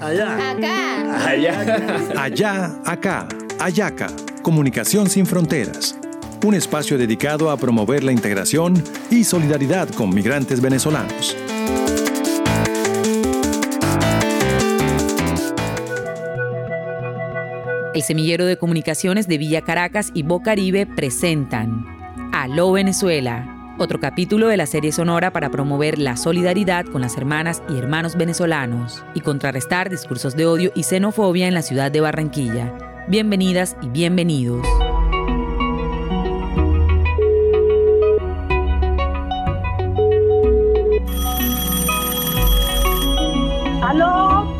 Allá. Acá. Allá. Allá, acá, Ayaca, Comunicación sin Fronteras. Un espacio dedicado a promover la integración y solidaridad con migrantes venezolanos. El semillero de comunicaciones de Villa Caracas y Bocaribe presentan Aló Venezuela, otro capítulo de la serie sonora para promover la solidaridad con las hermanas y hermanos venezolanos y contrarrestar discursos de odio y xenofobia en la ciudad de Barranquilla. Bienvenidas y bienvenidos. ¿Aló?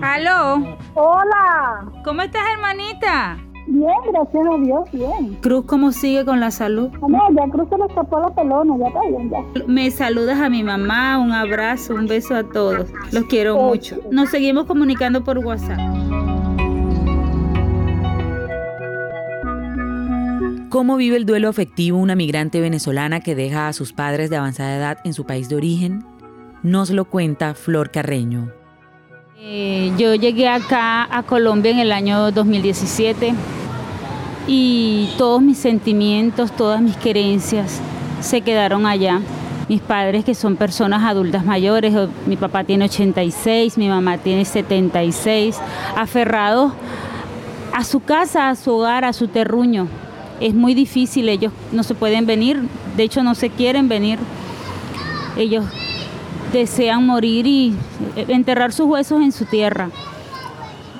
Aló, Hola. ¿cómo estás hermanita? Bien, gracias a Dios, bien. Cruz, ¿cómo sigue con la salud? No, ya Cruz se le escapó la pelona, ya está bien, ya. Me saludas a mi mamá, un abrazo, un beso a todos. Los quiero mucho. Nos seguimos comunicando por WhatsApp. ¿Cómo vive el duelo afectivo una migrante venezolana que deja a sus padres de avanzada edad en su país de origen? Nos lo cuenta Flor Carreño. Eh, yo llegué acá a Colombia en el año 2017 y todos mis sentimientos, todas mis querencias se quedaron allá. Mis padres que son personas adultas mayores, mi papá tiene 86, mi mamá tiene 76, aferrados a su casa, a su hogar, a su terruño. Es muy difícil, ellos no se pueden venir, de hecho no se quieren venir. Ellos desean morir y eh, enterrar sus huesos en su tierra.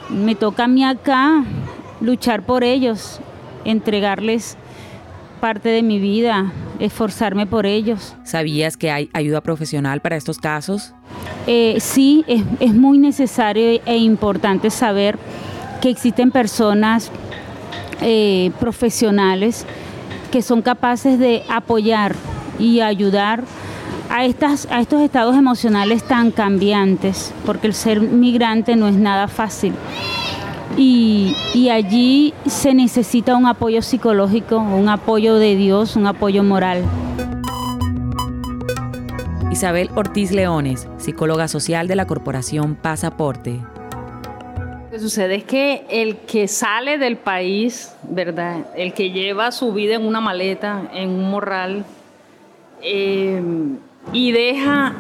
Me toca a mí acá luchar por ellos, entregarles parte de mi vida, esforzarme por ellos. ¿Sabías que hay ayuda profesional para estos casos? Eh, sí, es, es muy necesario e importante saber que existen personas eh, profesionales que son capaces de apoyar y ayudar a, estas, a estos estados emocionales tan cambiantes, porque el ser migrante no es nada fácil. Y, y allí se necesita un apoyo psicológico, un apoyo de Dios, un apoyo moral. Isabel Ortiz Leones, psicóloga social de la Corporación Pasaporte. Lo que sucede es que el que sale del país, ¿verdad? El que lleva su vida en una maleta, en un morral, eh, y deja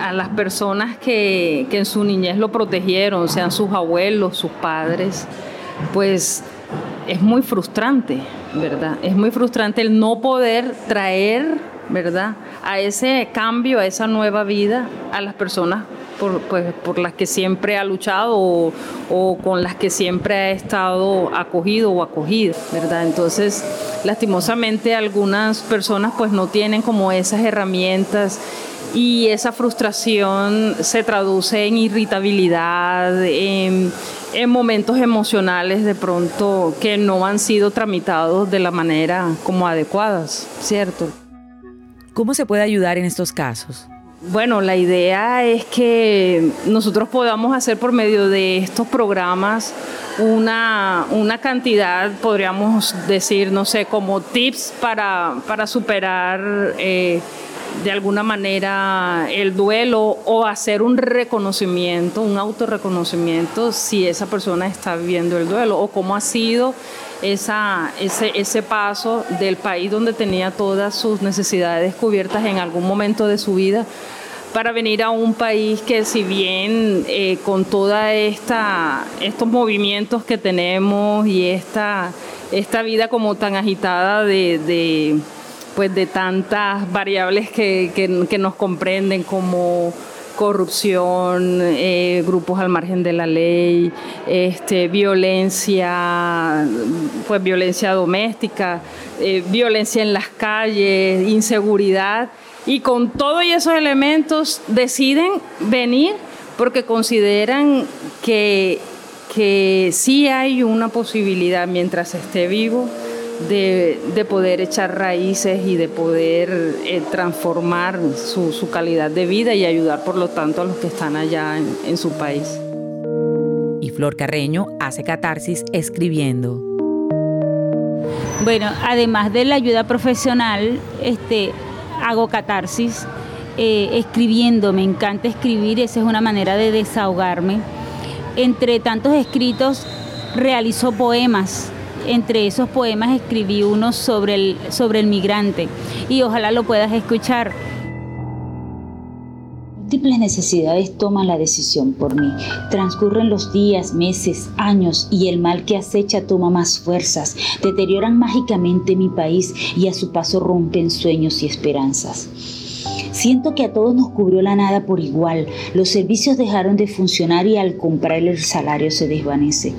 a las personas que, que en su niñez lo protegieron, sean sus abuelos, sus padres, pues es muy frustrante, ¿verdad? Es muy frustrante el no poder traer, ¿verdad? A ese cambio, a esa nueva vida, a las personas por, pues, por las que siempre ha luchado o, o con las que siempre ha estado acogido o acogida, ¿verdad? Entonces, lastimosamente algunas personas pues no tienen como esas herramientas y esa frustración se traduce en irritabilidad, en, en momentos emocionales de pronto que no han sido tramitados de la manera como adecuadas, ¿cierto? ¿Cómo se puede ayudar en estos casos? Bueno, la idea es que nosotros podamos hacer por medio de estos programas una, una cantidad, podríamos decir, no sé, como tips para, para superar eh, de alguna manera el duelo o hacer un reconocimiento, un autorreconocimiento si esa persona está viviendo el duelo o cómo ha sido esa, ese, ese paso del país donde tenía todas sus necesidades cubiertas en algún momento de su vida para venir a un país que si bien eh, con toda esta estos movimientos que tenemos y esta esta vida como tan agitada de pues de tantas variables que, que, nos comprenden como corrupción, eh, grupos al margen de la ley, este, violencia, pues violencia doméstica, eh, violencia en las calles, inseguridad, y con todos esos elementos deciden venir porque consideran que, que sí hay una posibilidad mientras esté vivo de, de poder echar raíces y de poder eh, transformar su, su, calidad de vida y ayudar por lo tanto a los que están allá en, en su país. Y Flor Carreño hace catarsis escribiendo. Bueno, además de la ayuda profesional, este, hago catarsis eh, escribiendo, me encanta escribir, esa es una manera de desahogarme. Entre tantos escritos realizó poemas, entre esos poemas escribí uno sobre el, sobre el migrante y ojalá lo puedas escuchar. Múltiples necesidades toman la decisión por mí. Transcurren los días, meses, años y el mal que acecha toma más fuerzas. Deterioran mágicamente mi país y a su paso rompen sueños y esperanzas. Siento que a todos nos cubrió la nada por igual. Los servicios dejaron de funcionar y al comprar el salario se desvanece.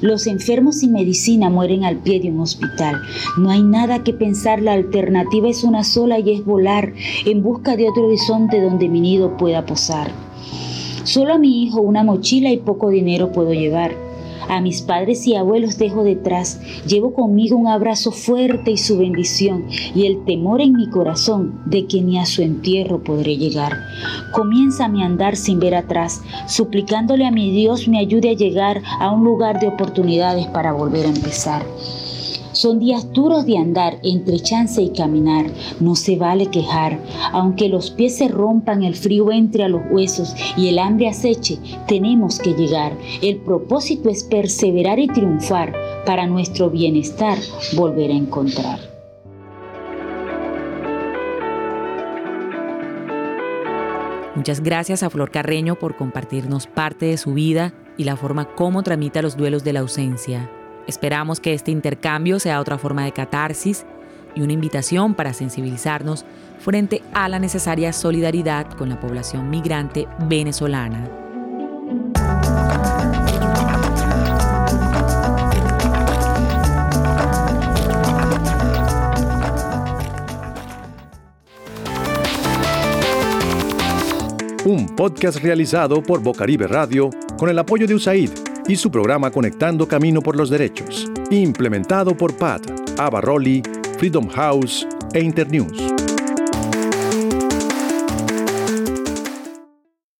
Los enfermos sin medicina mueren al pie de un hospital. No hay nada que pensar, la alternativa es una sola y es volar en busca de otro horizonte donde mi nido pueda posar. Solo a mi hijo una mochila y poco dinero puedo llevar. A mis padres y abuelos dejo detrás. Llevo conmigo un abrazo fuerte y su bendición y el temor en mi corazón de que ni a su entierro podré llegar. Comienza mi andar sin ver atrás, suplicándole a mi Dios me ayude a llegar a un lugar de oportunidades para volver a empezar. Son días duros de andar entre chance y caminar. No se vale quejar. Aunque los pies se rompan, el frío entre a los huesos y el hambre aceche, tenemos que llegar. El propósito es perseverar y triunfar para nuestro bienestar volver a encontrar. Muchas gracias a Flor Carreño por compartirnos parte de su vida y la forma como tramita los duelos de la ausencia. Esperamos que este intercambio sea otra forma de catarsis y una invitación para sensibilizarnos frente a la necesaria solidaridad con la población migrante venezolana. Un podcast realizado por Bocaribe Radio con el apoyo de USAID y su programa Conectando Camino por los Derechos, implementado por PAT, Abarroli, Freedom House e Internews.